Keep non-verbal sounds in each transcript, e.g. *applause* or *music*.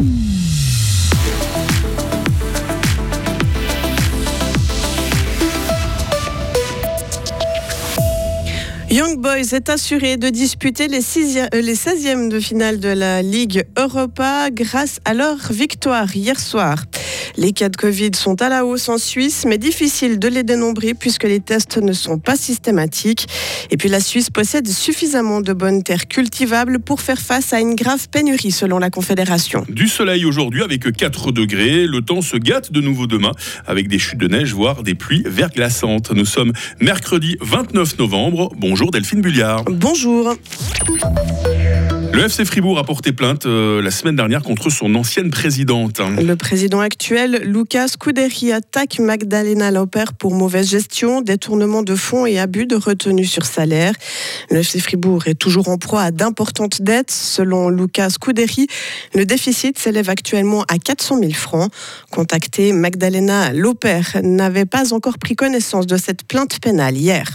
Mm. Young Boys est assuré de disputer les, 16e de finale de la Ligue Europa grâce à leur victoire hier soir. Les cas de Covid sont à la hausse en Suisse, mais difficile de les dénombrer puisque les tests ne sont pas systématiques. Et puis la Suisse possède suffisamment de bonnes terres cultivables pour faire face à une grave pénurie selon la Confédération. Du soleil aujourd'hui avec 4 degrés. Le temps se gâte de nouveau demain avec des chutes de neige, voire des pluies verglaçantes. Nous sommes mercredi 29 novembre. Bonjour Delphine Bulliard. Bonjour. Le FC Fribourg a porté plainte euh, la semaine dernière contre son ancienne présidente. Le président actuel, Lucas Couderi, attaque Magdalena Lauper pour mauvaise gestion, détournement de fonds et abus de retenue sur salaire. Le FC Fribourg est toujours en proie à d'importantes dettes. Selon Lucas Couderi, le déficit s'élève actuellement à 400 000 francs. Contacté, Magdalena Lauper n'avait pas encore pris connaissance de cette plainte pénale hier.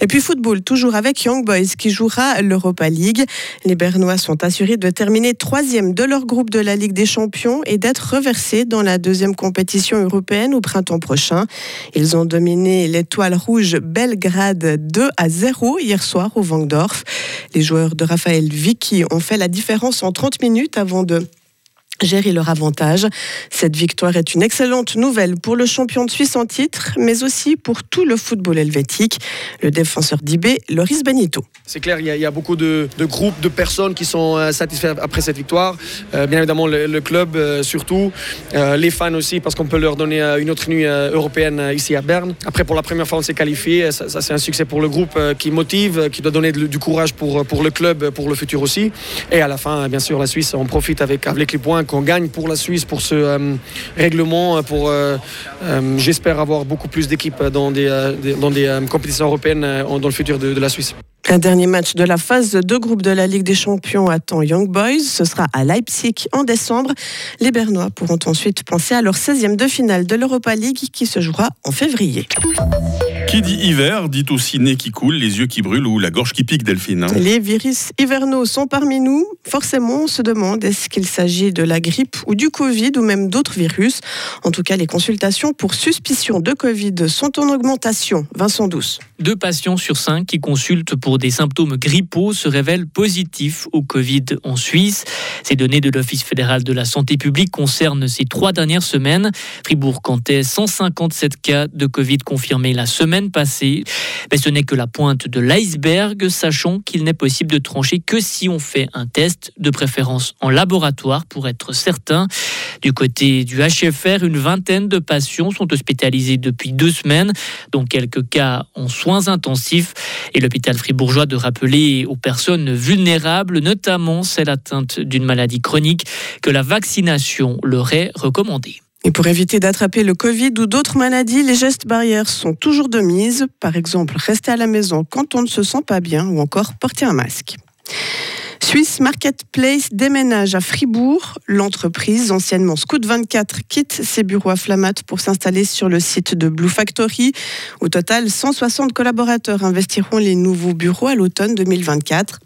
Et puis football, toujours avec Young Boys qui jouera l'Europa League. Les Bernois sont assurés de terminer troisième de leur groupe de la Ligue des Champions et d'être reversés dans la deuxième compétition européenne au printemps prochain. Ils ont dominé l'étoile rouge Belgrade 2 à 0 hier soir au Vangdorf. Les joueurs de Raphaël Vicky ont fait la différence en 30 minutes avant de gérer leur avantage. Cette victoire est une excellente nouvelle pour le champion de Suisse en titre, mais aussi pour tout le football helvétique. Le défenseur d'IB, Loris Benito. C'est clair, il y, a, beaucoup de, groupes, de personnes qui sont euh, satisfaits après cette victoire. Euh, bien évidemment, le, club euh, surtout, les fans aussi, parce qu'on peut leur donner une autre nuit européenne ici à Berne. Après, pour la première fois, on s'est qualifié. Ça, c'est un succès pour le groupe qui motive, qui doit donner du courage pour, pour le club, pour le futur aussi. Et à la fin, bien sûr, la Suisse, on profite avec, avec les points qu'on gagne pour la Suisse, pour ce euh, règlement, pour, euh, euh, j'espère, avoir beaucoup plus d'équipes dans des, dans des compétitions européennes dans le futur de, la Suisse. Un dernier match de la phase de groupe de la Ligue des Champions attend Young Boys. Ce sera à Leipzig en décembre. Les Bernois pourront ensuite penser à leur 16e de finale de l'Europa League qui se jouera en février. Qui dit hiver dit aussi nez qui coule, les yeux qui brûlent ou la gorge qui pique, Delphine. Hein. Les virus hivernaux sont parmi nous. Forcément, on se demande est-ce qu'il s'agit de la grippe ou du Covid ou même d'autres virus? En tout cas, les consultations pour suspicion de Covid sont en augmentation. Vincent Douce. Deux patients sur cinq qui consultent pour des symptômes grippaux se révèlent positifs au Covid en Suisse. Ces données de l'Office fédéral de la santé publique concernent ces trois dernières semaines. Fribourg comptait 157 cas de Covid confirmés la semaine passée. Mais ce n'est que la pointe de l'iceberg, sachant qu'il n'est possible de trancher que si on fait un test, de préférence en laboratoire pour être certain. Du côté du HFR, une vingtaine de patients sont hospitalisés depuis deux semaines, dont quelques cas en soins intensifs. Et l'hôpital fribourgeois de rappeler aux personnes vulnérables, notamment celles atteintes d'une maladie chronique, que la vaccination leur est recommandée. Et pour éviter d'attraper le Covid ou d'autres maladies, les gestes barrières sont toujours de mise. Par exemple, rester à la maison quand on ne se sent pas bien ou encore porter un masque. Swiss Marketplace déménage à Fribourg. L'entreprise, anciennement Scout 24, quitte ses bureaux à Flamatt pour s'installer sur le site de Blue Factory. Au total, 160 collaborateurs investiront les nouveaux bureaux à l'automne 2024.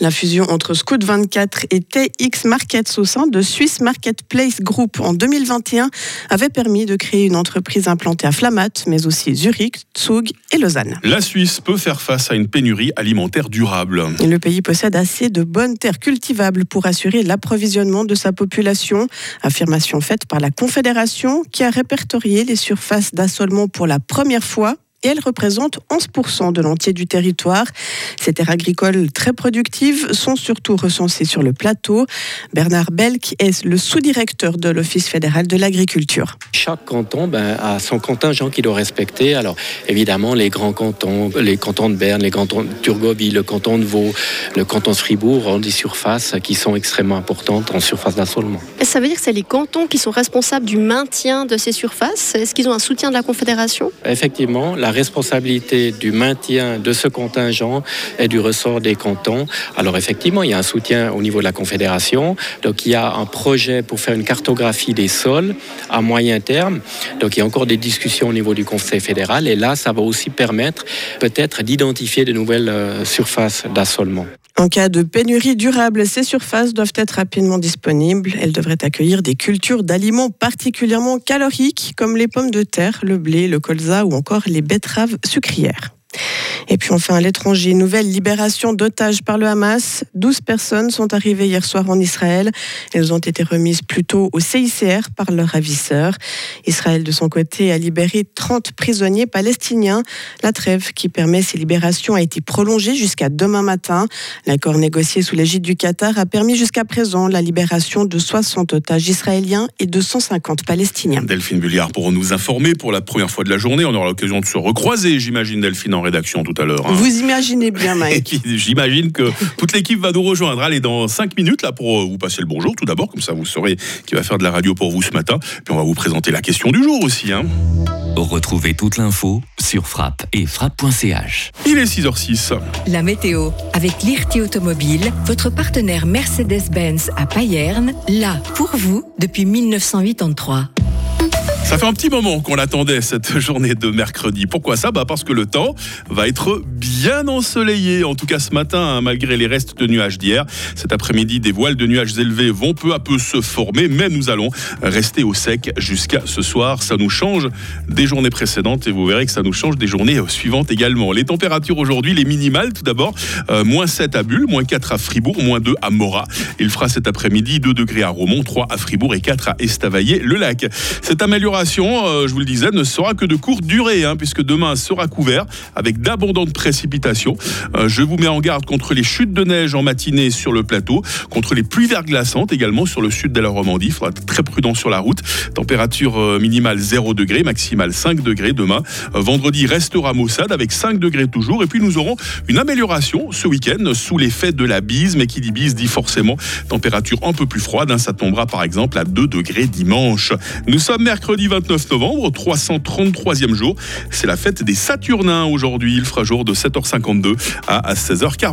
La fusion entre Scout 24 et TX Markets au sein de Swiss Marketplace Group en 2021 avait permis de créer une entreprise implantée à Flamatt, mais aussi Zurich, Zug et Lausanne. La Suisse peut faire face à une pénurie alimentaire durable. le pays possède assez de bonnes terres cultivables pour assurer l'approvisionnement de sa population. Affirmation faite par la Confédération qui a répertorié les surfaces d'assolement pour la première fois et elle représente 11% de l'entier du territoire. Ces terres agricoles très productives sont surtout recensées sur le plateau. Bernard Belk est le sous-directeur de l'Office fédéral de l'agriculture. Chaque canton ben, a son contingent qu'il doit respecter. Alors évidemment, les grands cantons, les cantons de Berne, les cantons de Turgovie, le canton de Vaud, le canton de Fribourg ont des surfaces qui sont extrêmement importantes en surface d'assolement. Ça veut dire que c'est les cantons qui sont responsables du maintien de ces surfaces? Est-ce qu'ils ont un soutien de la Confédération? Effectivement, la responsabilité du maintien de ce contingent est du ressort des cantons. Alors effectivement, il y a un soutien au niveau de la Confédération. Donc il y a un projet pour faire une cartographie des sols à moyen terme. Donc il y a encore des discussions au niveau du Conseil fédéral. Et là, ça va aussi permettre peut-être d'identifier de nouvelles euh, surfaces d'assolement. En cas de pénurie durable, ces surfaces doivent être rapidement disponibles. Elles devraient accueillir des cultures d'aliments particulièrement caloriques comme les pommes de terre, le blé, le colza ou encore les betteraves sucrières. Et puis enfin, à l'étranger, nouvelle libération d'otages par le Hamas. 12 personnes sont arrivées hier soir en Israël. Elles ont été remises plus tôt au CICR par leurs ravisseurs. Israël, de son côté, a libéré 30 prisonniers palestiniens. La trêve qui permet ces libérations a été prolongée jusqu'à demain matin. L'accord négocié sous l'égide du Qatar a permis jusqu'à présent la libération de 60 otages israéliens et de 150 palestiniens. Delphine Bulliard pour nous informer pour la première fois de la journée. On aura l'occasion de se recroiser, j'imagine, Delphine, en rédaction tout à l'heure. hein. Vous imaginez bien, *laughs* Mike. J'imagine que toute l'équipe va nous rejoindre. Allez, dans 5 minutes, là, pour euh, vous passer le bonjour, tout d'abord, comme ça vous saurez qui va faire de la radio pour vous ce matin. Puis on va vous présenter la question du jour aussi. hein. Retrouvez toute l'info sur frappe et frappe.ch. Il est 6h06. La météo avec Lirti Automobile, votre partenaire Mercedes-Benz à Payerne, là pour vous depuis 1983. Ça fait un petit moment qu'on attendait cette journée de mercredi. Pourquoi ça? Bah Parce que le temps va être bien ensoleillé, en tout cas ce matin, hein, malgré les restes de nuages d'hier. Cet après-midi, des voiles de nuages élevés vont peu à peu se former, mais nous allons rester au sec jusqu'à ce soir. Ça nous change des journées précédentes et vous verrez que ça nous change des journées suivantes également. Les températures aujourd'hui, les minimales tout d'abord, euh, moins 7 à Bulle, moins 4 à Fribourg, moins 2 à Morat. Il fera cet après-midi 2 degrés à Romont, 3 à Fribourg et 4 à Estavayer-le-Lac. Cette amélioration, euh, je vous le disais, ne sera que de courte durée, hein, puisque demain sera couvert avec d'abondantes précipitations. Euh, je vous mets en garde contre les chutes de neige en matinée sur le plateau, contre les pluies verglaçantes également sur le sud de la Romandie. Il faudra être très prudent sur la route. Température euh, minimale 0 degré, maximale 5 degrés demain. Euh, vendredi restera maussade avec 5 degrés toujours. Et puis nous aurons une amélioration ce week-end sous l'effet de la bise. Mais qui dit bise dit forcément température un peu plus froide. hein. Ça tombera par exemple à 2 degrés dimanche. Nous sommes mercredi 29 novembre, 333e jour. C'est la fête des Saturnins aujourd'hui. Il fera jour de 7h52 à 16h40.